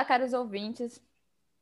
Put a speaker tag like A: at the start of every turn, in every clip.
A: Olá, caros ouvintes.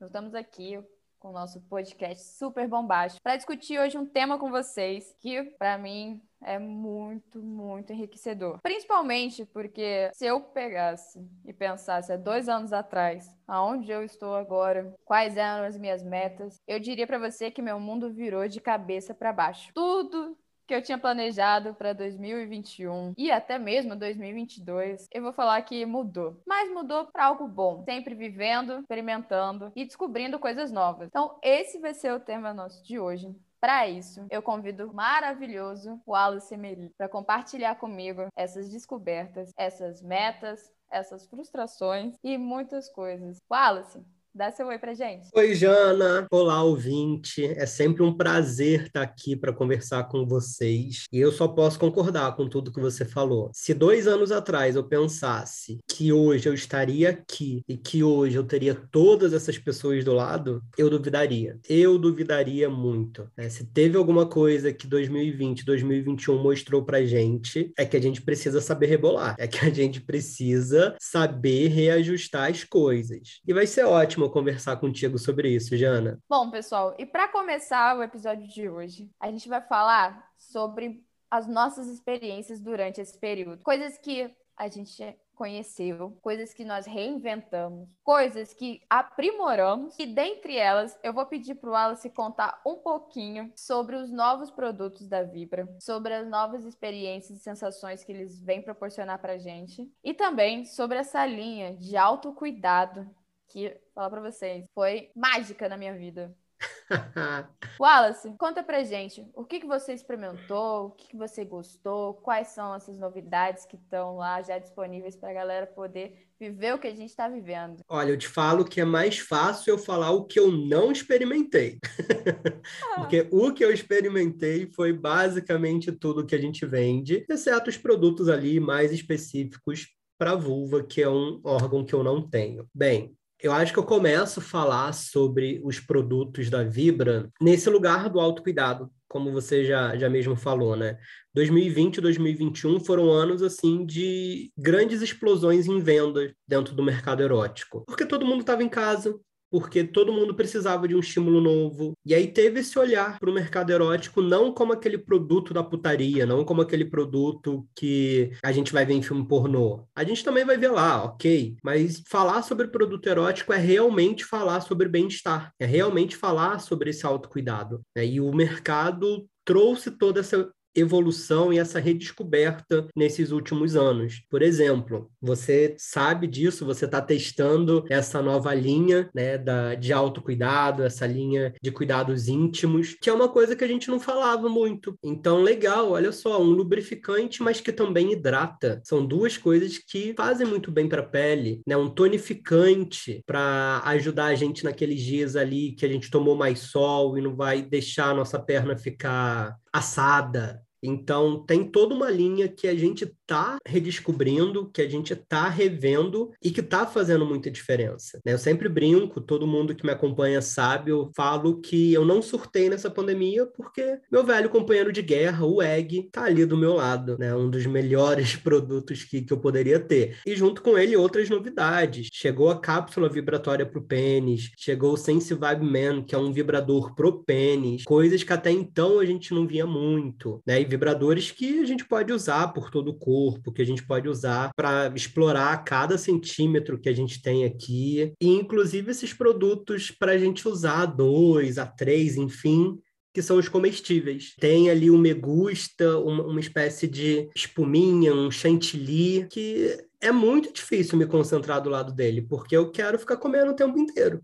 A: Estamos aqui com o nosso podcast super bombástico para discutir hoje um tema com vocês que, para mim, é muito, muito enriquecedor. Principalmente porque se eu pegasse e pensasse há dois anos atrás, aonde eu estou agora, quais eram as minhas metas, eu diria para você que meu mundo virou de cabeça para baixo. Tudo que eu tinha planejado para 2021 e até mesmo 2022, eu vou falar que mudou. Mas mudou para algo bom, sempre vivendo, experimentando e descobrindo coisas novas. Então, esse vai ser o tema nosso de hoje. Para isso, eu convido o maravilhoso Wallace Emery para compartilhar comigo essas descobertas, essas metas, essas frustrações e muitas coisas. Wallace, Dá seu oi pra gente.
B: Oi, Jana. Olá, ouvinte. É sempre um prazer estar aqui para conversar com vocês. E eu só posso concordar com tudo que você falou. Se dois anos atrás eu pensasse que hoje eu estaria aqui e que hoje eu teria todas essas pessoas do lado, eu duvidaria. Eu duvidaria muito. É, se teve alguma coisa que 2020, 2021 mostrou pra gente, é que a gente precisa saber rebolar. É que a gente precisa saber reajustar as coisas. E vai ser ótimo conversar contigo sobre isso, Jana.
A: Bom, pessoal, e para começar o episódio de hoje, a gente vai falar sobre as nossas experiências durante esse período. Coisas que a gente conheceu, coisas que nós reinventamos, coisas que aprimoramos e dentre elas eu vou pedir para o Wallace contar um pouquinho sobre os novos produtos da Vibra, sobre as novas experiências e sensações que eles vêm proporcionar para gente e também sobre essa linha de autocuidado que, falar para vocês, foi mágica na minha vida. Wallace, conta pra gente o que, que você experimentou, o que, que você gostou, quais são essas novidades que estão lá já disponíveis para a galera poder viver o que a gente está vivendo.
B: Olha, eu te falo que é mais fácil eu falar o que eu não experimentei. Porque o que eu experimentei foi basicamente tudo que a gente vende, exceto os produtos ali mais específicos para vulva, que é um órgão que eu não tenho. Bem, eu acho que eu começo a falar sobre os produtos da Vibra nesse lugar do autocuidado, como você já, já mesmo falou, né? 2020 e 2021 foram anos assim de grandes explosões em vendas dentro do mercado erótico, porque todo mundo estava em casa, porque todo mundo precisava de um estímulo novo. E aí teve esse olhar para o mercado erótico não como aquele produto da putaria, não como aquele produto que a gente vai ver em filme pornô. A gente também vai ver lá, ok, mas falar sobre produto erótico é realmente falar sobre bem-estar, é realmente falar sobre esse autocuidado. Né? E o mercado trouxe toda essa evolução e essa redescoberta nesses últimos anos. Por exemplo, você sabe disso, você está testando essa nova linha né, da, de autocuidado, essa linha de cuidados íntimos, que é uma coisa que a gente não falava muito. Então, legal, olha só, um lubrificante, mas que também hidrata. São duas coisas que fazem muito bem para a pele, né? Um tonificante para ajudar a gente naqueles dias ali que a gente tomou mais sol e não vai deixar a nossa perna ficar assada, então, tem toda uma linha que a gente está redescobrindo, que a gente está revendo e que está fazendo muita diferença. Né? Eu sempre brinco, todo mundo que me acompanha sabe, eu falo que eu não surtei nessa pandemia porque meu velho companheiro de guerra, o Egg, está ali do meu lado, né? um dos melhores produtos que, que eu poderia ter. E junto com ele, outras novidades. Chegou a cápsula vibratória para o pênis, chegou o Sense Vibe Man, que é um vibrador pro pênis, coisas que até então a gente não via muito. Né? E vibradores que a gente pode usar por todo o corpo, que a gente pode usar para explorar cada centímetro que a gente tem aqui. E, inclusive, esses produtos para a gente usar dois, a três, enfim, que são os comestíveis. Tem ali o megusta, uma, uma espécie de espuminha, um chantilly, que é muito difícil me concentrar do lado dele, porque eu quero ficar comendo o tempo inteiro.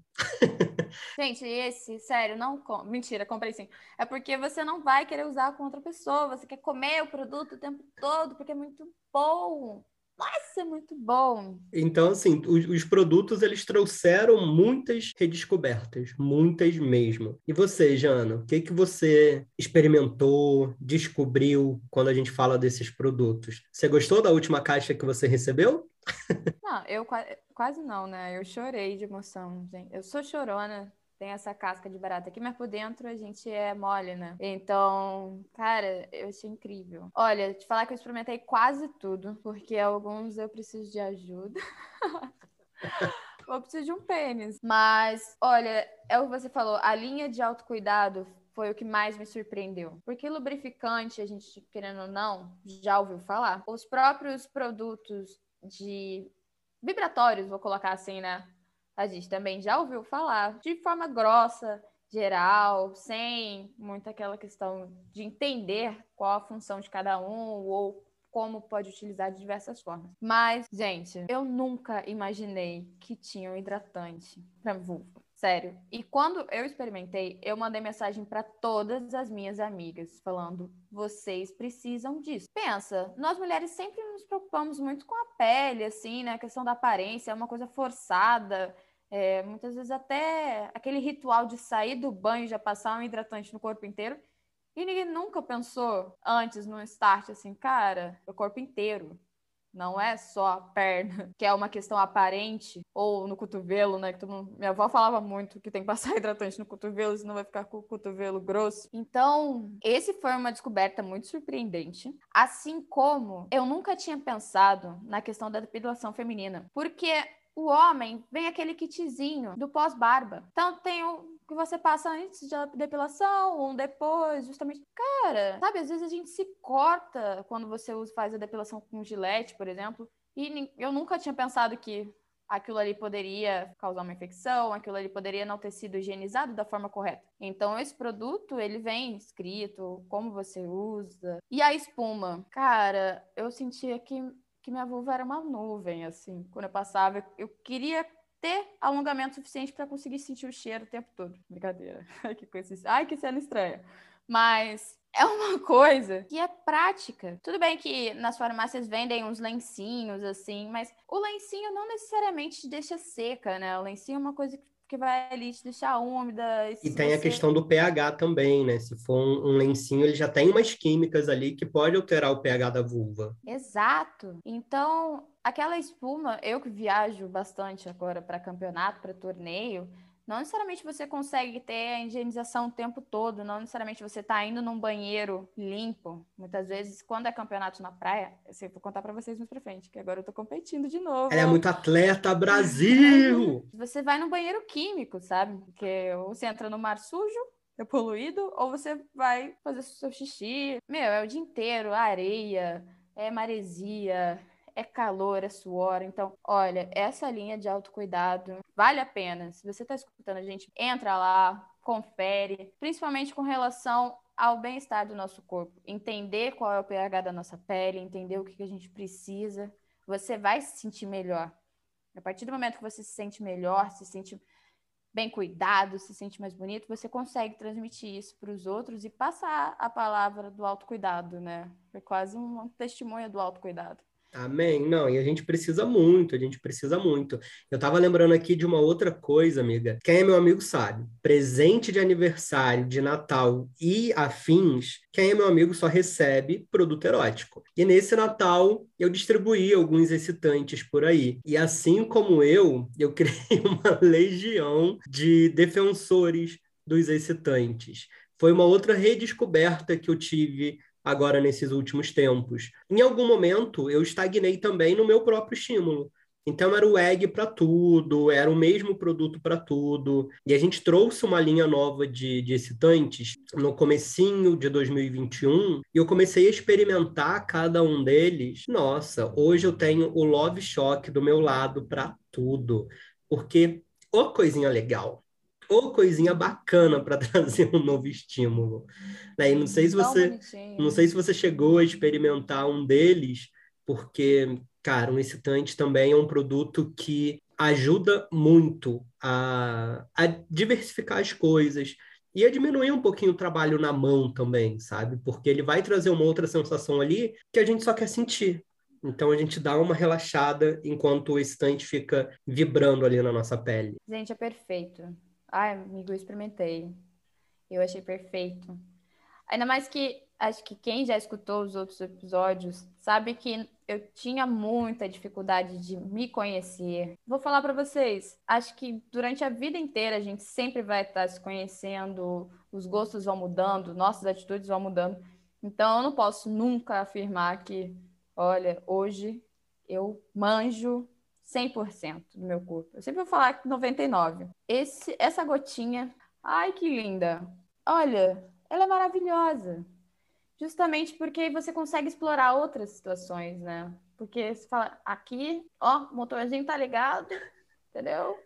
A: Gente, esse, sério, não. Com... Mentira, comprei sim. É porque você não vai querer usar com outra pessoa, você quer comer o produto o tempo todo, porque é muito bom. Nossa, é muito bom.
B: Então, assim, os, os, produtos eles trouxeram muitas redescobertas, muitas mesmo. E você, Jana, o que que você experimentou, descobriu quando a gente fala desses produtos? Você gostou da última caixa que você recebeu?
A: Não, eu quase não, né? Eu chorei de emoção, gente. Eu sou chorona tem essa casca de barata aqui, mas por dentro a gente é mole, né? Então, cara, eu achei incrível. Olha, te falar que eu experimentei quase tudo, porque alguns eu preciso de ajuda. Ou preciso de um pênis. Mas, olha, é o que você falou, a linha de autocuidado foi o que mais me surpreendeu. Porque lubrificante, a gente, querendo ou não, já ouviu falar. Os próprios produtos de vibratórios, vou colocar assim, né? A gente também já ouviu falar de forma grossa, geral, sem muita aquela questão de entender qual a função de cada um ou como pode utilizar de diversas formas. Mas, gente, eu nunca imaginei que tinha um hidratante para vulva. Sério. E quando eu experimentei, eu mandei mensagem para todas as minhas amigas, falando: vocês precisam disso. Pensa, nós mulheres sempre nos preocupamos muito com a pele, assim, né? A questão da aparência é uma coisa forçada. É, muitas vezes até aquele ritual de sair do banho e já passar um hidratante no corpo inteiro. E ninguém nunca pensou antes no start assim, cara, o corpo inteiro. Não é só a perna, que é uma questão aparente, ou no cotovelo, né? Que mundo... Minha avó falava muito que tem que passar hidratante no cotovelo, senão vai ficar com o cotovelo grosso. Então, esse foi uma descoberta muito surpreendente. Assim como eu nunca tinha pensado na questão da depilação feminina. Porque o homem vem aquele kitzinho do pós-barba. Então tem o que você passa antes da depilação, um depois, justamente. Cara, sabe, às vezes a gente se corta quando você faz a depilação com gilete, por exemplo. E eu nunca tinha pensado que aquilo ali poderia causar uma infecção, aquilo ali poderia não ter sido higienizado da forma correta. Então, esse produto, ele vem escrito, como você usa. E a espuma? Cara, eu sentia que que minha vulva era uma nuvem, assim. Quando eu passava, eu queria ter alongamento suficiente para conseguir sentir o cheiro o tempo todo. Brincadeira. Que coisa. Ai, que cena estranha. Mas é uma coisa que é prática. Tudo bem que nas farmácias vendem uns lencinhos assim, mas o lencinho não necessariamente deixa seca, né? O lencinho é uma coisa que que vai ali te deixar úmida.
B: E, e tem você... a questão do pH também, né? Se for um, um, lencinho, ele já tem umas químicas ali que pode alterar o pH da vulva.
A: Exato. Então, aquela espuma, eu que viajo bastante agora para campeonato, para torneio, não necessariamente você consegue ter a higienização o tempo todo, não necessariamente você está indo num banheiro limpo. Muitas vezes, quando é campeonato na praia, eu vou contar para vocês mais pra frente, que agora eu tô competindo de novo.
B: Ela é muito atleta, Brasil!
A: você vai num banheiro químico, sabe? Porque ou você entra no mar sujo, é poluído, ou você vai fazer seu xixi. Meu, é o dia inteiro, areia, é maresia, é calor, é suor. Então, olha, essa linha de autocuidado vale a pena. Se você está escutando a gente, entra lá, confere, principalmente com relação ao bem-estar do nosso corpo. Entender qual é o pH da nossa pele, entender o que a gente precisa. Você vai se sentir melhor. A partir do momento que você se sente melhor, se sente bem cuidado, se sente mais bonito, você consegue transmitir isso para os outros e passar a palavra do autocuidado, né? É quase um testemunho do autocuidado.
B: Amém. Não, e a gente precisa muito, a gente precisa muito. Eu estava lembrando aqui de uma outra coisa, amiga. Quem é meu amigo sabe. Presente de aniversário, de Natal e afins, quem é meu amigo só recebe produto erótico. E nesse Natal eu distribuí alguns excitantes por aí. E assim como eu, eu criei uma legião de defensores dos excitantes. Foi uma outra redescoberta que eu tive agora nesses últimos tempos. Em algum momento, eu estagnei também no meu próprio estímulo. Então era o egg para tudo, era o mesmo produto para tudo. E a gente trouxe uma linha nova de, de excitantes no comecinho de 2021 e eu comecei a experimentar cada um deles. Nossa, hoje eu tenho o Love Shock do meu lado para tudo. Porque, ô coisinha legal, ou coisinha bacana para trazer um novo estímulo. Né? E não sei se você não sei se você chegou a experimentar um deles, porque, cara, um excitante também é um produto que ajuda muito a, a diversificar as coisas e a diminuir um pouquinho o trabalho na mão também, sabe? Porque ele vai trazer uma outra sensação ali que a gente só quer sentir. Então a gente dá uma relaxada enquanto o excitante fica vibrando ali na nossa pele.
A: Gente, é perfeito. Ai, amigo, eu experimentei. Eu achei perfeito. Ainda mais que acho que quem já escutou os outros episódios sabe que eu tinha muita dificuldade de me conhecer. Vou falar para vocês, acho que durante a vida inteira a gente sempre vai estar se conhecendo, os gostos vão mudando, nossas atitudes vão mudando. Então eu não posso nunca afirmar que, olha, hoje eu manjo 100% do meu corpo. Eu sempre vou falar 99. Esse, essa gotinha, ai que linda. Olha, ela é maravilhosa. Justamente porque você consegue explorar outras situações, né? Porque você fala, aqui, ó, o motorzinho tá ligado, entendeu?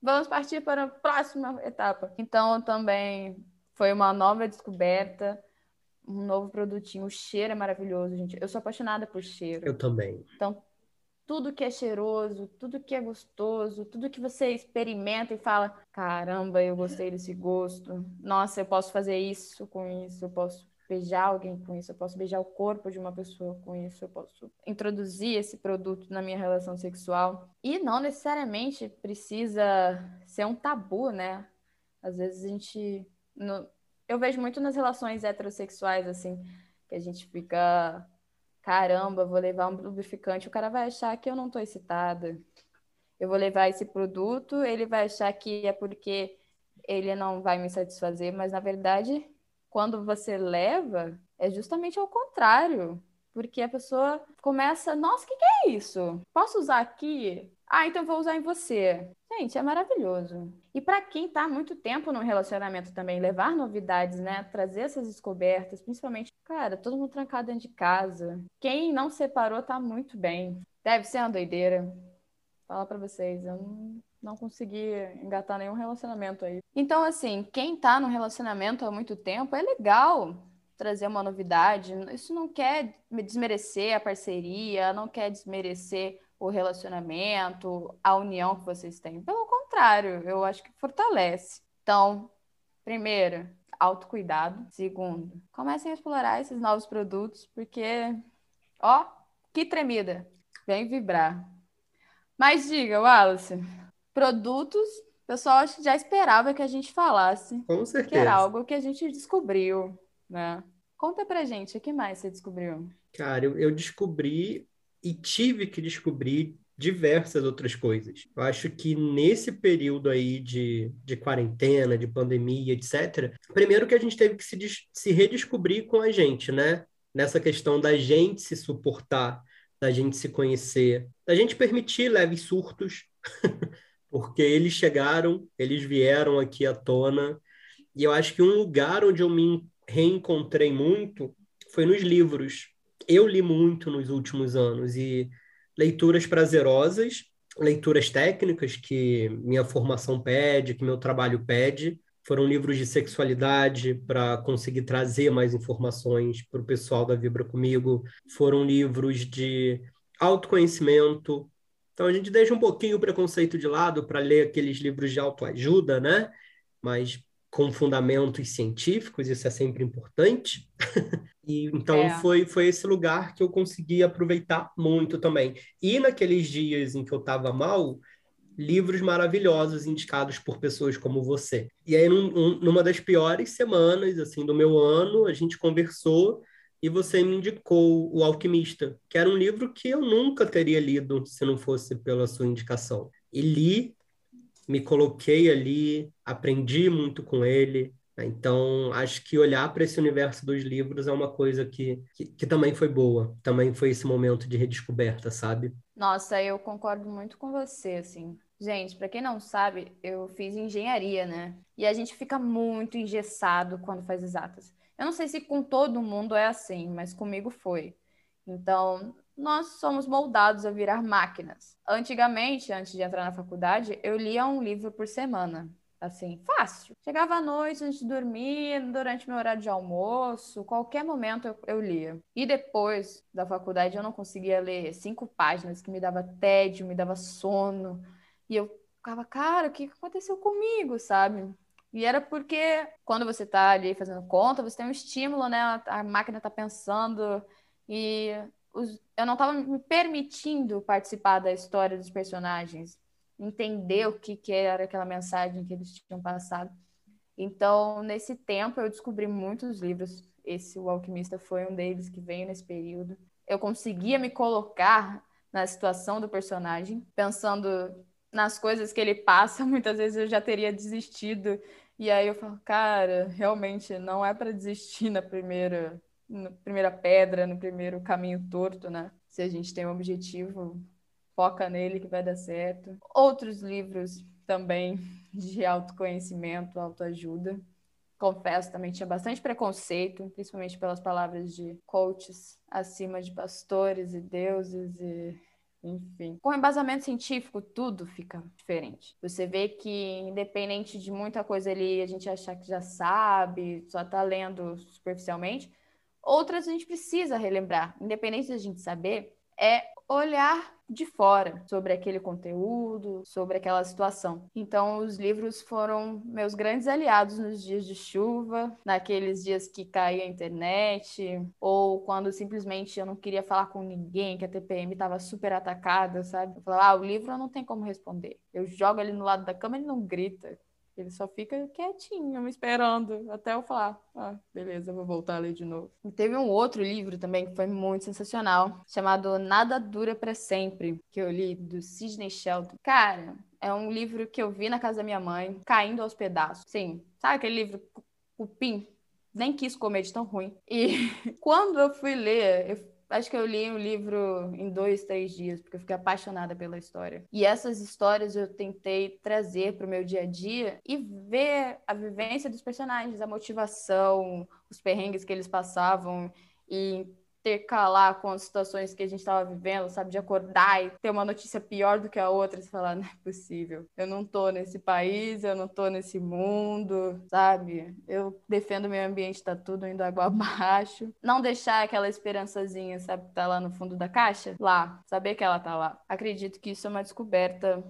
A: Vamos partir para a próxima etapa. Então, também foi uma nova descoberta, um novo produtinho. O cheiro é maravilhoso, gente. Eu sou apaixonada por cheiro.
B: Eu também.
A: Então, tudo que é cheiroso, tudo que é gostoso, tudo que você experimenta e fala: caramba, eu gostei desse gosto. Nossa, eu posso fazer isso com isso, eu posso beijar alguém com isso, eu posso beijar o corpo de uma pessoa com isso, eu posso introduzir esse produto na minha relação sexual. E não necessariamente precisa ser um tabu, né? Às vezes a gente. Eu vejo muito nas relações heterossexuais, assim, que a gente fica. Caramba, vou levar um lubrificante, o cara vai achar que eu não tô excitada. Eu vou levar esse produto, ele vai achar que é porque ele não vai me satisfazer, mas na verdade quando você leva, é justamente ao contrário. Porque a pessoa começa, nossa, o que, que é isso? Posso usar aqui? Ah, então vou usar em você. Gente, é maravilhoso. E para quem está muito tempo no relacionamento também, levar novidades, né? Trazer essas descobertas, principalmente, cara, todo mundo trancado dentro de casa. Quem não separou tá muito bem. Deve ser uma doideira. Falar para vocês, eu não não consegui engatar nenhum relacionamento aí. Então, assim, quem tá no relacionamento há muito tempo, é legal trazer uma novidade. Isso não quer desmerecer a parceria, não quer desmerecer o relacionamento, a união que vocês têm. Pelo contrário, eu acho que fortalece. Então, primeiro, autocuidado. Segundo, comecem a explorar esses novos produtos, porque, ó, que tremida. Vem vibrar. Mas diga, Wallace, produtos, o pessoal acho que já esperava que a gente falasse.
B: Com certeza.
A: Que era algo que a gente descobriu, né? Conta pra gente, o que mais você descobriu?
B: Cara, eu, eu descobri e tive que descobrir diversas outras coisas. Eu acho que nesse período aí de, de quarentena, de pandemia, etc., primeiro que a gente teve que se, se redescobrir com a gente, né? Nessa questão da gente se suportar, da gente se conhecer, da gente permitir leves surtos, porque eles chegaram, eles vieram aqui à tona, e eu acho que um lugar onde eu me reencontrei muito foi nos livros. Eu li muito nos últimos anos, e leituras prazerosas, leituras técnicas que minha formação pede, que meu trabalho pede, foram livros de sexualidade para conseguir trazer mais informações para o pessoal da Vibra comigo, foram livros de autoconhecimento, então a gente deixa um pouquinho o preconceito de lado para ler aqueles livros de autoajuda, né? Mas com fundamentos científicos, isso é sempre importante. e então é. foi foi esse lugar que eu consegui aproveitar muito também. E naqueles dias em que eu estava mal, livros maravilhosos indicados por pessoas como você. E aí num, numa das piores semanas assim do meu ano, a gente conversou e você me indicou O Alquimista, que era um livro que eu nunca teria lido se não fosse pela sua indicação. E li, me coloquei ali, aprendi muito com ele. Né? Então, acho que olhar para esse universo dos livros é uma coisa que, que, que também foi boa, também foi esse momento de redescoberta, sabe?
A: Nossa, eu concordo muito com você, assim. Gente, para quem não sabe, eu fiz engenharia, né? E a gente fica muito engessado quando faz exatas. Eu não sei se com todo mundo é assim, mas comigo foi. Então, nós somos moldados a virar máquinas. Antigamente, antes de entrar na faculdade, eu lia um livro por semana. Assim, fácil. Chegava à noite, antes de dormir, durante meu horário de almoço, qualquer momento eu, eu lia. E depois da faculdade, eu não conseguia ler cinco páginas, que me dava tédio, me dava sono. E eu ficava, cara, o que aconteceu comigo, sabe? E era porque quando você está ali fazendo conta, você tem um estímulo, né? A máquina está pensando e os... eu não estava me permitindo participar da história dos personagens, entender o que, que era aquela mensagem que eles tinham passado. Então, nesse tempo, eu descobri muitos livros. Esse, O Alquimista, foi um deles que veio nesse período. Eu conseguia me colocar na situação do personagem, pensando nas coisas que ele passa. Muitas vezes eu já teria desistido e aí eu falo, cara, realmente não é para desistir na primeira, na primeira pedra, no primeiro caminho torto, né? Se a gente tem um objetivo, foca nele que vai dar certo. Outros livros também de autoconhecimento, autoajuda. Confesso, também tinha bastante preconceito, principalmente pelas palavras de coaches acima de pastores e deuses e enfim. Com embasamento científico, tudo fica diferente. Você vê que, independente de muita coisa ali, a gente achar que já sabe, só tá lendo superficialmente, outras a gente precisa relembrar. Independente da gente saber, é olhar de fora sobre aquele conteúdo, sobre aquela situação. Então, os livros foram meus grandes aliados nos dias de chuva, naqueles dias que caía a internet, ou quando simplesmente eu não queria falar com ninguém, que a TPM estava super atacada, sabe? Eu falava, ah, o livro não tenho como responder. Eu jogo ali no lado da cama ele não grita. Ele só fica quietinho, me esperando, até eu falar, ah, beleza, vou voltar a ler de novo. E teve um outro livro também que foi muito sensacional, chamado Nada Dura para Sempre, que eu li, do Sidney Sheldon. Cara, é um livro que eu vi na casa da minha mãe, caindo aos pedaços. Sim, sabe aquele livro cupim? Nem quis comer de tão ruim. E quando eu fui ler, eu Acho que eu li o livro em dois, três dias, porque eu fiquei apaixonada pela história. E essas histórias eu tentei trazer para o meu dia a dia e ver a vivência dos personagens, a motivação, os perrengues que eles passavam e intercalar com as situações que a gente estava vivendo, sabe? De acordar e ter uma notícia pior do que a outra e falar, não é possível. Eu não tô nesse país, eu não tô nesse mundo, sabe? Eu defendo o meio ambiente, tá tudo indo água abaixo. Não deixar aquela esperançazinha, sabe? Tá lá no fundo da caixa, lá. Saber que ela tá lá. Acredito que isso é uma descoberta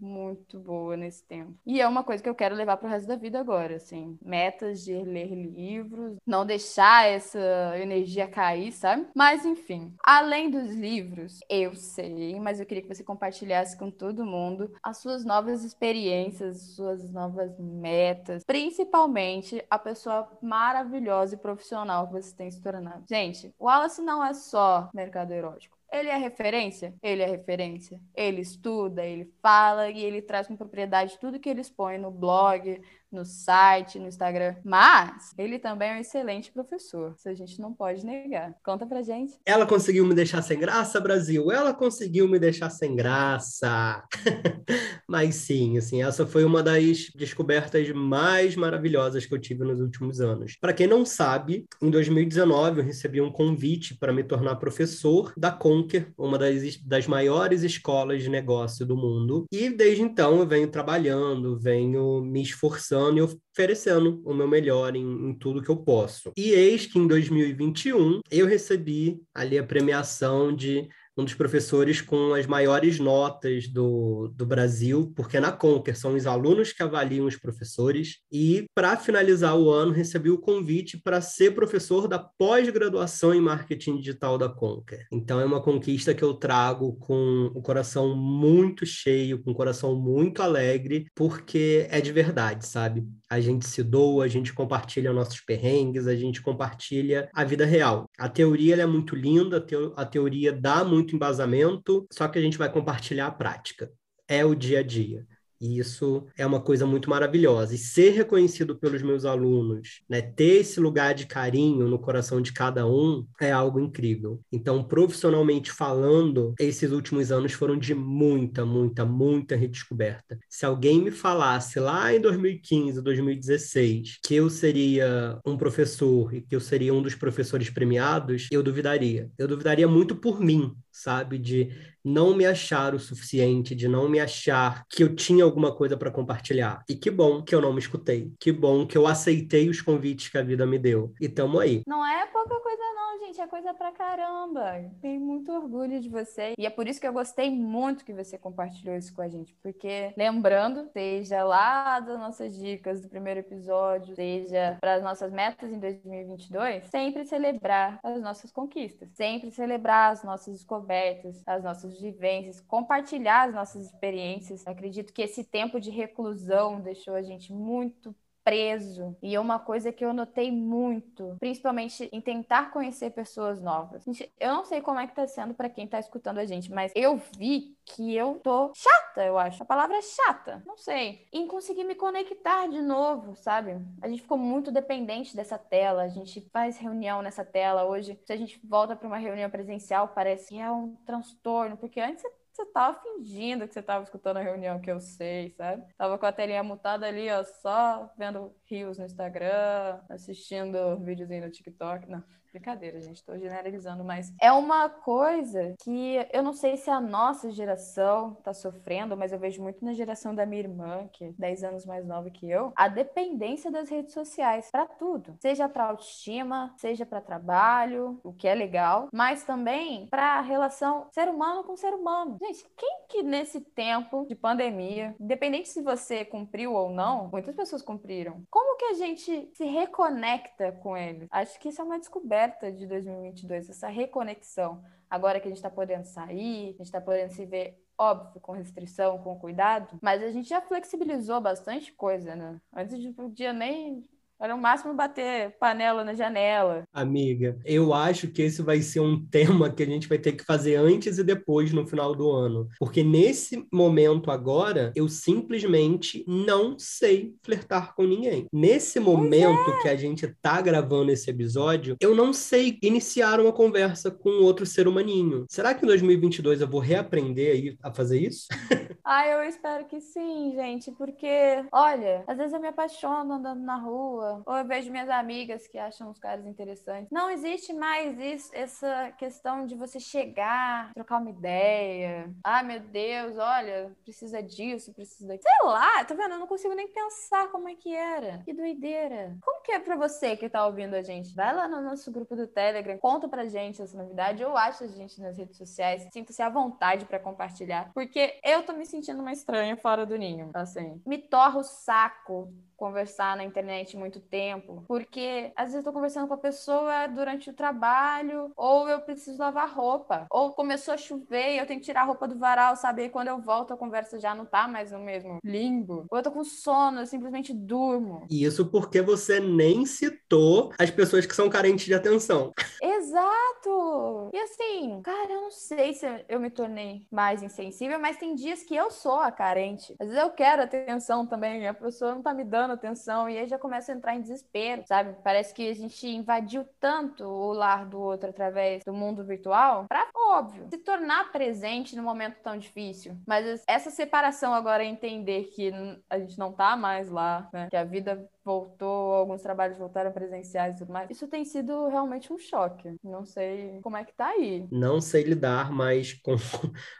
A: muito boa nesse tempo. E é uma coisa que eu quero levar para o resto da vida agora, assim, metas de ler livros, não deixar essa energia cair, sabe? Mas enfim, além dos livros, eu sei, mas eu queria que você compartilhasse com todo mundo as suas novas experiências, suas novas metas, principalmente a pessoa maravilhosa e profissional que você tem se tornado. Gente, o Wallace não é só mercado erótico. Ele é referência? Ele é referência. Ele estuda, ele fala e ele traz com propriedade tudo que ele expõe no blog, no site, no Instagram. Mas ele também é um excelente professor. Isso a gente não pode negar. Conta pra gente.
B: Ela conseguiu me deixar sem graça, Brasil? Ela conseguiu me deixar sem graça. Mas sim, assim, essa foi uma das descobertas mais maravilhosas que eu tive nos últimos anos. Para quem não sabe, em 2019 eu recebi um convite para me tornar professor da Conquer, uma das, das maiores escolas de negócio do mundo. E desde então eu venho trabalhando, venho me esforçando e oferecendo o meu melhor em, em, tudo que eu posso. E eis que em 2021 eu recebi ali a premiação de um dos professores com as maiores notas do, do Brasil, porque na Conquer são os alunos que avaliam os professores, e para finalizar o ano recebi o convite para ser professor da pós-graduação em marketing digital da Conquer. Então é uma conquista que eu trago com o coração muito cheio, com o coração muito alegre, porque é de verdade, sabe? A gente se doa, a gente compartilha nossos perrengues, a gente compartilha a vida real. A teoria é muito linda, a, teo a teoria dá muito embasamento, só que a gente vai compartilhar a prática. É o dia a dia. E isso é uma coisa muito maravilhosa. E ser reconhecido pelos meus alunos, né, ter esse lugar de carinho no coração de cada um, é algo incrível. Então, profissionalmente falando, esses últimos anos foram de muita, muita, muita redescoberta. Se alguém me falasse lá em 2015, 2016, que eu seria um professor e que eu seria um dos professores premiados, eu duvidaria. Eu duvidaria muito por mim, sabe? De não me achar o suficiente, de não me achar que eu tinha alguma coisa para compartilhar. E que bom que eu não me escutei. Que bom que eu aceitei os convites que a vida me deu. E tamo aí.
A: Não é pouca coisa não, gente, é coisa pra caramba. Tenho muito orgulho de você. E é por isso que eu gostei muito que você compartilhou isso com a gente, porque lembrando, seja lá das nossas dicas do primeiro episódio, seja para as nossas metas em 2022, sempre celebrar as nossas conquistas, sempre celebrar as nossas descobertas, as nossas vivências, compartilhar as nossas experiências. Acredito que esse tempo de reclusão deixou a gente muito preso. E é uma coisa que eu notei muito, principalmente em tentar conhecer pessoas novas. Gente, eu não sei como é que tá sendo para quem tá escutando a gente, mas eu vi que eu tô chata, eu acho. A palavra é chata, não sei. Em conseguir me conectar de novo, sabe? A gente ficou muito dependente dessa tela, a gente faz reunião nessa tela hoje. Se a gente volta para uma reunião presencial, parece que é um transtorno, porque antes você você tava fingindo que você tava escutando a reunião que eu sei, sabe? Tava com a telinha mutada ali, ó, só vendo rios no Instagram, assistindo videozinho no TikTok. Não. Brincadeira, gente, estou generalizando, mas é uma coisa que eu não sei se a nossa geração está sofrendo, mas eu vejo muito na geração da minha irmã, que é 10 anos mais nova que eu, a dependência das redes sociais para tudo, seja para autoestima, seja para trabalho, o que é legal, mas também para a relação ser humano com ser humano. Gente, quem que nesse tempo de pandemia, independente se você cumpriu ou não, muitas pessoas cumpriram. Como que a gente se reconecta com eles? Acho que isso é uma descoberta de 2022, essa reconexão. Agora que a gente está podendo sair, a gente está podendo se ver, óbvio, com restrição, com cuidado, mas a gente já flexibilizou bastante coisa, né? Antes de podia nem era o máximo bater panela na janela.
B: Amiga, eu acho que esse vai ser um tema que a gente vai ter que fazer antes e depois no final do ano. Porque nesse momento agora, eu simplesmente não sei flertar com ninguém. Nesse momento é. que a gente tá gravando esse episódio, eu não sei iniciar uma conversa com outro ser humaninho. Será que em 2022 eu vou reaprender a fazer isso?
A: ah, eu espero que sim, gente, porque, olha, às vezes eu me apaixono andando na rua, ou eu vejo minhas amigas que acham os caras interessantes. Não existe mais isso, essa questão de você chegar, trocar uma ideia. Ah, meu Deus, olha, precisa disso, precisa daquilo. Sei lá, tá vendo? Eu não consigo nem pensar como é que era. Que doideira. Como que é pra você que tá ouvindo a gente? Vai lá no nosso grupo do Telegram, conta pra gente essa novidade, ou acha a gente nas redes sociais. Sinta-se à vontade para compartilhar. Porque eu tô me sentindo uma estranha fora do ninho. Assim, me torra o saco conversar na internet muito tempo, porque às vezes eu tô conversando com a pessoa durante o trabalho, ou eu preciso lavar roupa, ou começou a chover e eu tenho que tirar a roupa do varal, sabe? E quando eu volto a conversa já não tá mais no mesmo limbo. Ou eu tô com sono, eu simplesmente durmo.
B: Isso porque você nem citou as pessoas que são carentes de atenção.
A: Exato! E assim, cara, eu não sei se eu me tornei mais insensível, mas tem dias que eu sou a carente. Às vezes eu quero atenção também, a pessoa não tá me dando atenção, e aí já começa a entrar em desespero, sabe? Parece que a gente invadiu tanto o lar do outro através do mundo virtual, pra, óbvio, se tornar presente no momento tão difícil. Mas essa separação agora é entender que a gente não tá mais lá, né? Que a vida voltou, alguns trabalhos voltaram presenciais e tudo mais. Isso tem sido realmente um choque. Não sei como é que tá aí.
B: Não sei lidar mais com,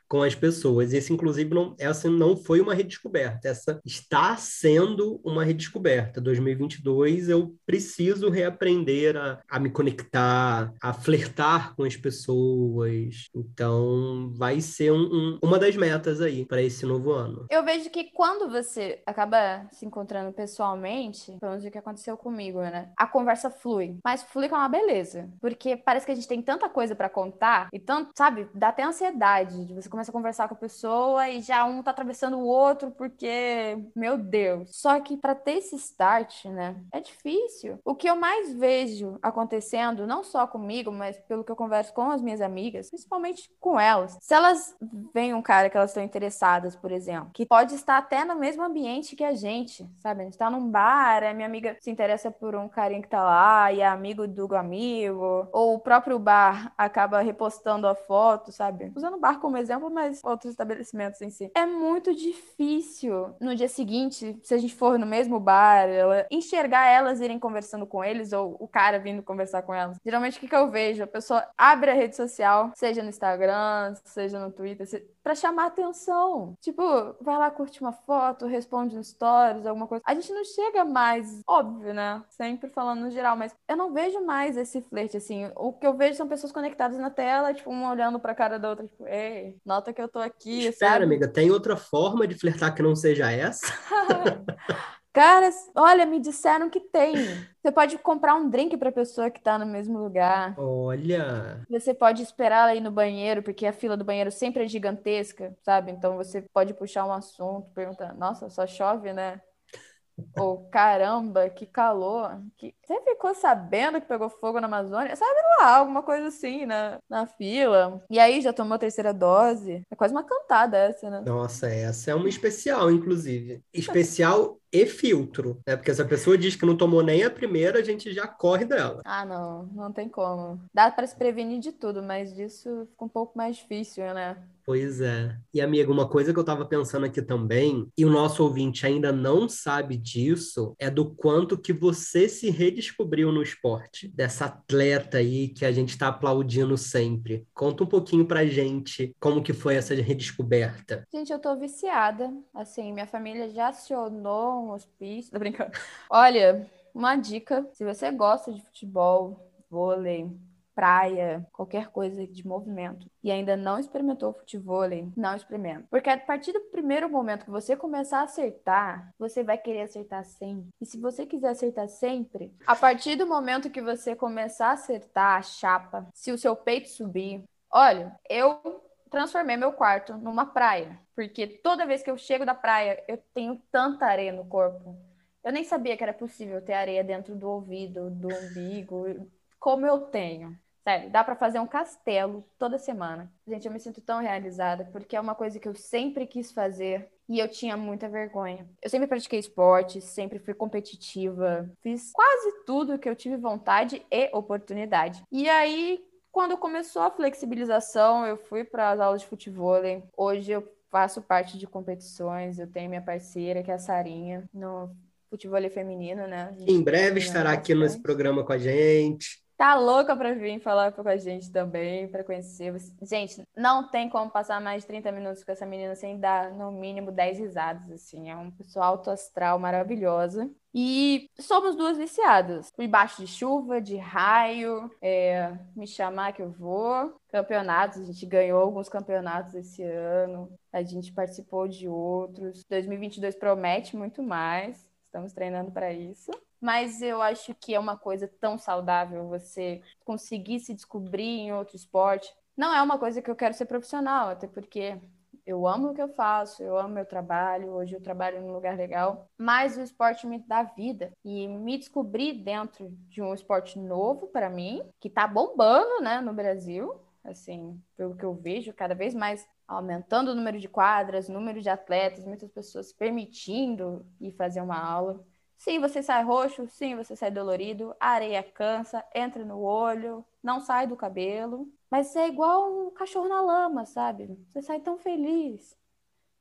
B: com as pessoas. Esse, inclusive, não, essa não foi uma redescoberta. Essa está sendo uma redescoberta. 2022, eu preciso reaprender a, a me conectar, a flertar com as pessoas. Então, vai ser um, um, uma das metas aí para esse novo ano.
A: Eu vejo que quando você acaba se encontrando pessoalmente, pelo menos o que aconteceu comigo, né? A conversa flui. Mas flui com uma beleza. Porque parece que a gente tem tanta coisa para contar e tanto, sabe, dá até ansiedade de você começa a conversar com a pessoa e já um tá atravessando o outro porque, meu Deus. Só que para ter esse start, né, é difícil. O que eu mais vejo acontecendo, não só comigo, mas pelo que eu converso com as minhas amigas, principalmente com elas, se elas veem um cara que elas estão interessadas, por exemplo, que pode estar até no mesmo ambiente que a gente, sabe? A gente tá num bar, cara, minha amiga se interessa por um carinha que tá lá e é amigo do amigo, ou o próprio bar acaba repostando a foto, sabe? Usando o bar como exemplo, mas outros estabelecimentos em si. É muito difícil no dia seguinte, se a gente for no mesmo bar, ela, enxergar elas irem conversando com eles ou o cara vindo conversar com elas. Geralmente o que, que eu vejo? A pessoa abre a rede social, seja no Instagram, seja no Twitter, para chamar atenção. Tipo, vai lá, curte uma foto, responde no stories, alguma coisa. A gente não chega mais, óbvio, né? Sempre falando no geral, mas eu não vejo mais esse flerte, assim. O que eu vejo são pessoas conectadas na tela, tipo, uma olhando pra cara da outra, tipo, ei, nota que eu tô aqui,
B: Espera,
A: sabe?
B: amiga, tem outra forma de flertar que não seja essa?
A: Cara, olha, me disseram que tem. Você pode comprar um drink para pessoa que tá no mesmo lugar.
B: Olha.
A: Você pode esperar ela ir no banheiro, porque a fila do banheiro sempre é gigantesca, sabe? Então você pode puxar um assunto, perguntar: "Nossa, só chove, né?" Ou caramba, que calor. Que... Você ficou sabendo que pegou fogo na Amazônia? Sabe lá, alguma coisa assim na, na fila. E aí já tomou a terceira dose. É quase uma cantada essa, né?
B: Nossa, essa é uma especial, inclusive. Especial e filtro, né? Porque se a pessoa diz que não tomou nem a primeira, a gente já corre dela.
A: Ah, não, não tem como. Dá para se prevenir de tudo, mas disso fica um pouco mais difícil, né?
B: Pois é. E, amiga, uma coisa que eu tava pensando aqui também, e o nosso ouvinte ainda não sabe disso, é do quanto que você se redescobriu no esporte, dessa atleta aí que a gente tá aplaudindo sempre. Conta um pouquinho pra gente como que foi essa redescoberta.
A: Gente, eu tô viciada. Assim, minha família já acionou um hospício. Tô brincando. Olha, uma dica: se você gosta de futebol, vôlei, praia, qualquer coisa de movimento e ainda não experimentou futebol, não experimenta. Porque a partir do primeiro momento que você começar a acertar, você vai querer acertar sempre. E se você quiser acertar sempre, a partir do momento que você começar a acertar a chapa, se o seu peito subir, olha, eu transformei meu quarto numa praia, porque toda vez que eu chego da praia, eu tenho tanta areia no corpo. Eu nem sabia que era possível ter areia dentro do ouvido, do umbigo, como eu tenho. Sério, dá para fazer um castelo toda semana. Gente, eu me sinto tão realizada porque é uma coisa que eu sempre quis fazer e eu tinha muita vergonha. Eu sempre pratiquei esporte, sempre fui competitiva, fiz quase tudo que eu tive vontade e oportunidade. E aí, quando começou a flexibilização, eu fui para as aulas de futebol. Hoje eu faço parte de competições, eu tenho minha parceira, que é a Sarinha, no futebol feminino, né?
B: Em breve estará aqui nesse programa com a gente
A: tá louca para vir falar com a gente também, para conhecer. Gente, não tem como passar mais de 30 minutos com essa menina sem dar, no mínimo, 10 risadas, assim. É uma pessoa alto astral maravilhosa. E somos duas viciadas. Embaixo de chuva, de raio, é, me chamar que eu vou. Campeonatos, a gente ganhou alguns campeonatos esse ano. A gente participou de outros. 2022 promete muito mais. Estamos treinando para isso mas eu acho que é uma coisa tão saudável você conseguir se descobrir em outro esporte. Não é uma coisa que eu quero ser profissional, até porque eu amo o que eu faço, eu amo meu trabalho, hoje eu trabalho num lugar legal, mas o esporte me dá vida e me descobrir dentro de um esporte novo para mim, que tá bombando, né, no Brasil, assim, pelo que eu vejo, cada vez mais aumentando o número de quadras, número de atletas, muitas pessoas permitindo ir fazer uma aula. Sim, você sai roxo, sim, você sai dolorido, a areia cansa, entra no olho, não sai do cabelo, mas é igual um cachorro na lama, sabe? Você sai tão feliz.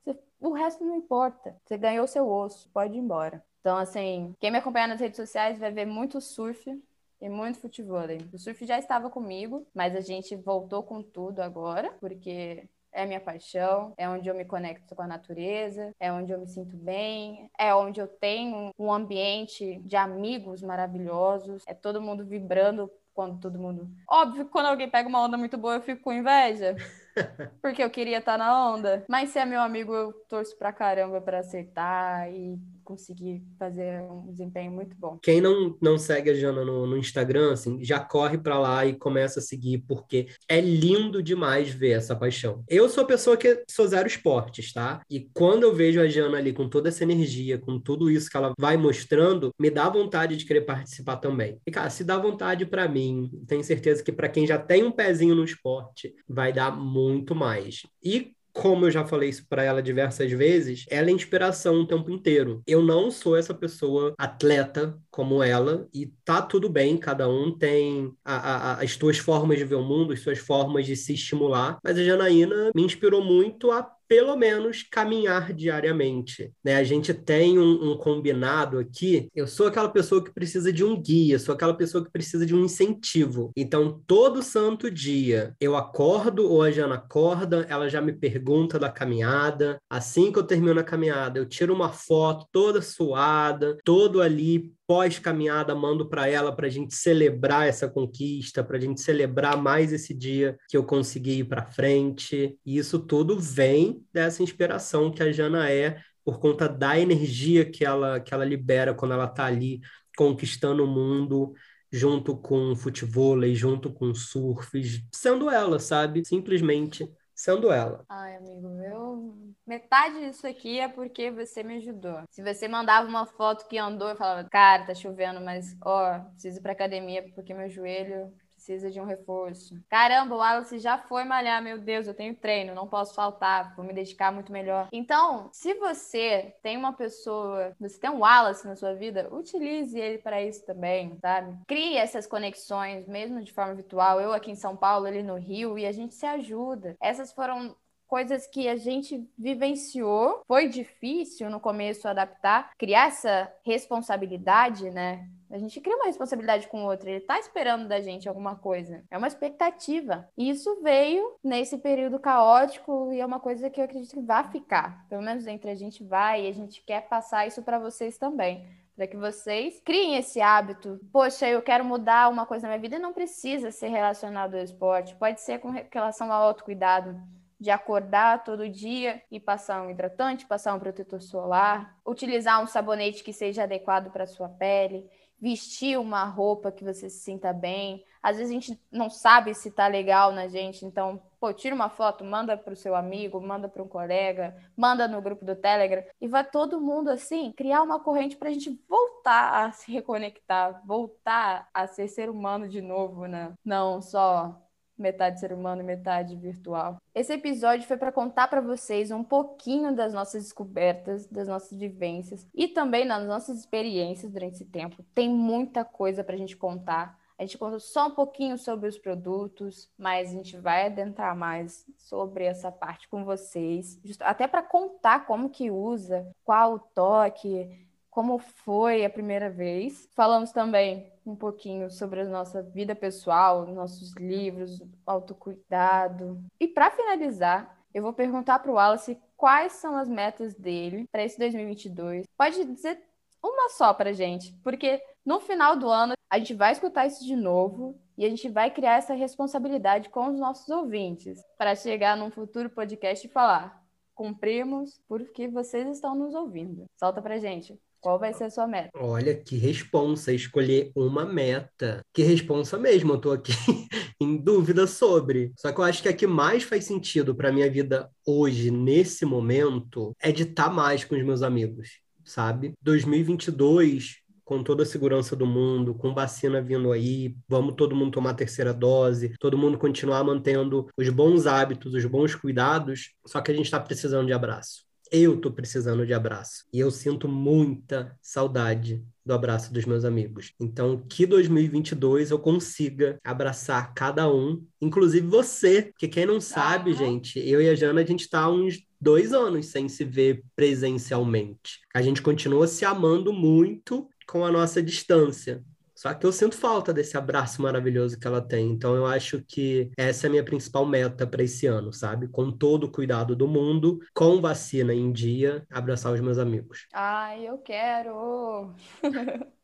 A: Você... o resto não importa. Você ganhou seu osso, pode ir embora. Então, assim, quem me acompanha nas redes sociais vai ver muito surf e muito futebol. O surf já estava comigo, mas a gente voltou com tudo agora, porque é minha paixão, é onde eu me conecto com a natureza, é onde eu me sinto bem, é onde eu tenho um ambiente de amigos maravilhosos, é todo mundo vibrando quando todo mundo. Óbvio que quando alguém pega uma onda muito boa, eu fico com inveja. Porque eu queria estar na onda. Mas se é meu amigo, eu torço pra caramba pra acertar e conseguir fazer um desempenho muito bom.
B: Quem não, não segue a Jana no, no Instagram, assim, já corre para lá e começa a seguir, porque é lindo demais ver essa paixão. Eu sou a pessoa que sou zero esportes, tá? E quando eu vejo a Jana ali com toda essa energia, com tudo isso que ela vai mostrando, me dá vontade de querer participar também. E, cara, se dá vontade para mim, tenho certeza que para quem já tem um pezinho no esporte, vai dar muito mais. E como eu já falei isso para ela diversas vezes, ela é inspiração o tempo inteiro. Eu não sou essa pessoa atleta como ela, e tá tudo bem, cada um tem a, a, as suas formas de ver o mundo, as suas formas de se estimular, mas a Janaína me inspirou muito a pelo menos caminhar diariamente. Né? A gente tem um, um, combinado aqui. Eu sou aquela pessoa que precisa de um guia, sou aquela pessoa que precisa de um incentivo. Então, todo santo dia, eu acordo ou a Jana acorda, ela já me pergunta da caminhada. Assim que eu termino a caminhada, eu tiro uma foto toda suada, todo ali pós-caminhada, mando para ela para a gente celebrar essa conquista, para a gente celebrar mais esse dia que eu consegui ir para frente. E isso tudo vem dessa inspiração que a Jana é por conta da energia que ela, que ela libera quando ela está ali conquistando o mundo junto com futebol, junto com surf, sendo ela, sabe? Simplesmente sendo ela.
A: Ai, amigo, meu. Metade disso aqui é porque você me ajudou. Se você mandava uma foto que andou, eu falava, cara, tá chovendo, mas ó, preciso ir pra academia porque meu joelho precisa de um reforço. Caramba, o Wallace já foi malhar, meu Deus, eu tenho treino, não posso faltar, vou me dedicar muito melhor. Então, se você tem uma pessoa, você tem um Wallace na sua vida, utilize ele para isso também, sabe? Crie essas conexões, mesmo de forma virtual. Eu aqui em São Paulo, ele no Rio, e a gente se ajuda. Essas foram coisas que a gente vivenciou. Foi difícil no começo adaptar, criar essa responsabilidade, né? A gente cria uma responsabilidade com o outro, ele tá esperando da gente alguma coisa. É uma expectativa. E isso veio nesse período caótico e é uma coisa que eu acredito que vai ficar. Pelo menos entre a gente vai e a gente quer passar isso para vocês também para que vocês criem esse hábito. Poxa, eu quero mudar uma coisa na minha vida e não precisa ser relacionado ao esporte, pode ser com relação ao autocuidado. De acordar todo dia e passar um hidratante, passar um protetor solar, utilizar um sabonete que seja adequado para sua pele, vestir uma roupa que você se sinta bem. Às vezes a gente não sabe se tá legal na gente, então, pô, tira uma foto, manda para o seu amigo, manda para um colega, manda no grupo do Telegram e vai todo mundo assim criar uma corrente para a gente voltar a se reconectar, voltar a ser ser humano de novo, né? Não só metade ser humano metade virtual. Esse episódio foi para contar para vocês um pouquinho das nossas descobertas, das nossas vivências e também das nossas experiências durante esse tempo. Tem muita coisa para a gente contar. A gente contou só um pouquinho sobre os produtos, mas a gente vai adentrar mais sobre essa parte com vocês, até para contar como que usa, qual o toque, como foi a primeira vez. Falamos também um pouquinho sobre a nossa vida pessoal, nossos livros, autocuidado. E para finalizar, eu vou perguntar para o Wallace quais são as metas dele para esse 2022. Pode dizer uma só para gente, porque no final do ano a gente vai escutar isso de novo e a gente vai criar essa responsabilidade com os nossos ouvintes para chegar num futuro podcast e falar: cumprimos porque vocês estão nos ouvindo. Solta para gente. Qual vai ser a sua meta?
B: Olha, que responsa, escolher uma meta. Que responsa mesmo, eu tô aqui em dúvida sobre. Só que eu acho que a que mais faz sentido para minha vida hoje, nesse momento, é de estar tá mais com os meus amigos, sabe? 2022 com toda a segurança do mundo, com vacina vindo aí, vamos todo mundo tomar a terceira dose, todo mundo continuar mantendo os bons hábitos, os bons cuidados, só que a gente está precisando de abraço eu tô precisando de abraço. E eu sinto muita saudade do abraço dos meus amigos. Então, que 2022 eu consiga abraçar cada um, inclusive você, porque quem não sabe, gente, eu e a Jana, a gente tá uns dois anos sem se ver presencialmente. A gente continua se amando muito com a nossa distância. Só que eu sinto falta desse abraço maravilhoso que ela tem. Então eu acho que essa é a minha principal meta para esse ano, sabe? Com todo o cuidado do mundo, com vacina em dia, abraçar os meus amigos.
A: Ai, eu quero!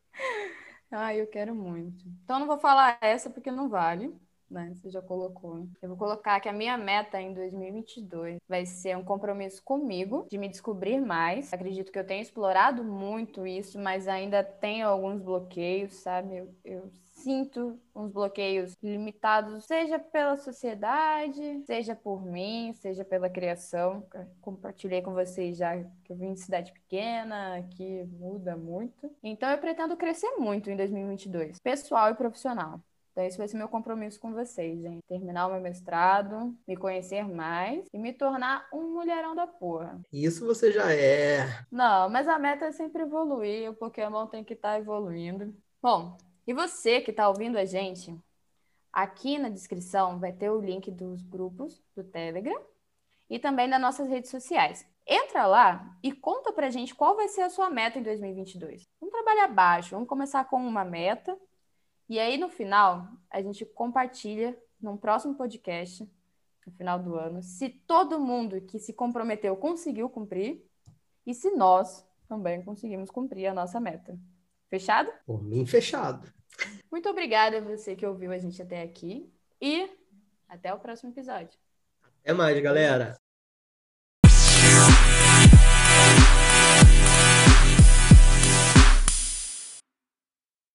A: Ai, eu quero muito. Então não vou falar essa porque não vale né? Você já colocou. Eu vou colocar que a minha meta em 2022 vai ser um compromisso comigo, de me descobrir mais. Acredito que eu tenho explorado muito isso, mas ainda tenho alguns bloqueios, sabe? Eu, eu sinto uns bloqueios limitados, seja pela sociedade, seja por mim, seja pela criação. Compartilhei com vocês já que eu vim de cidade pequena, que muda muito. Então eu pretendo crescer muito em 2022, pessoal e profissional. Então, esse vai ser meu compromisso com vocês, gente. Terminar o meu mestrado, me conhecer mais e me tornar um mulherão da porra.
B: Isso você já é.
A: Não, mas a meta é sempre evoluir. O Pokémon tem que estar tá evoluindo. Bom, e você que está ouvindo a gente, aqui na descrição vai ter o link dos grupos do Telegram e também das nossas redes sociais. Entra lá e conta pra gente qual vai ser a sua meta em 2022. Vamos trabalhar baixo, vamos começar com uma meta e aí, no final, a gente compartilha num próximo podcast, no final do ano, se todo mundo que se comprometeu conseguiu cumprir e se nós também conseguimos cumprir a nossa meta. Fechado?
B: Por mim, fechado.
A: Muito obrigada a você que ouviu a gente até aqui e até o próximo episódio.
B: Até mais, galera.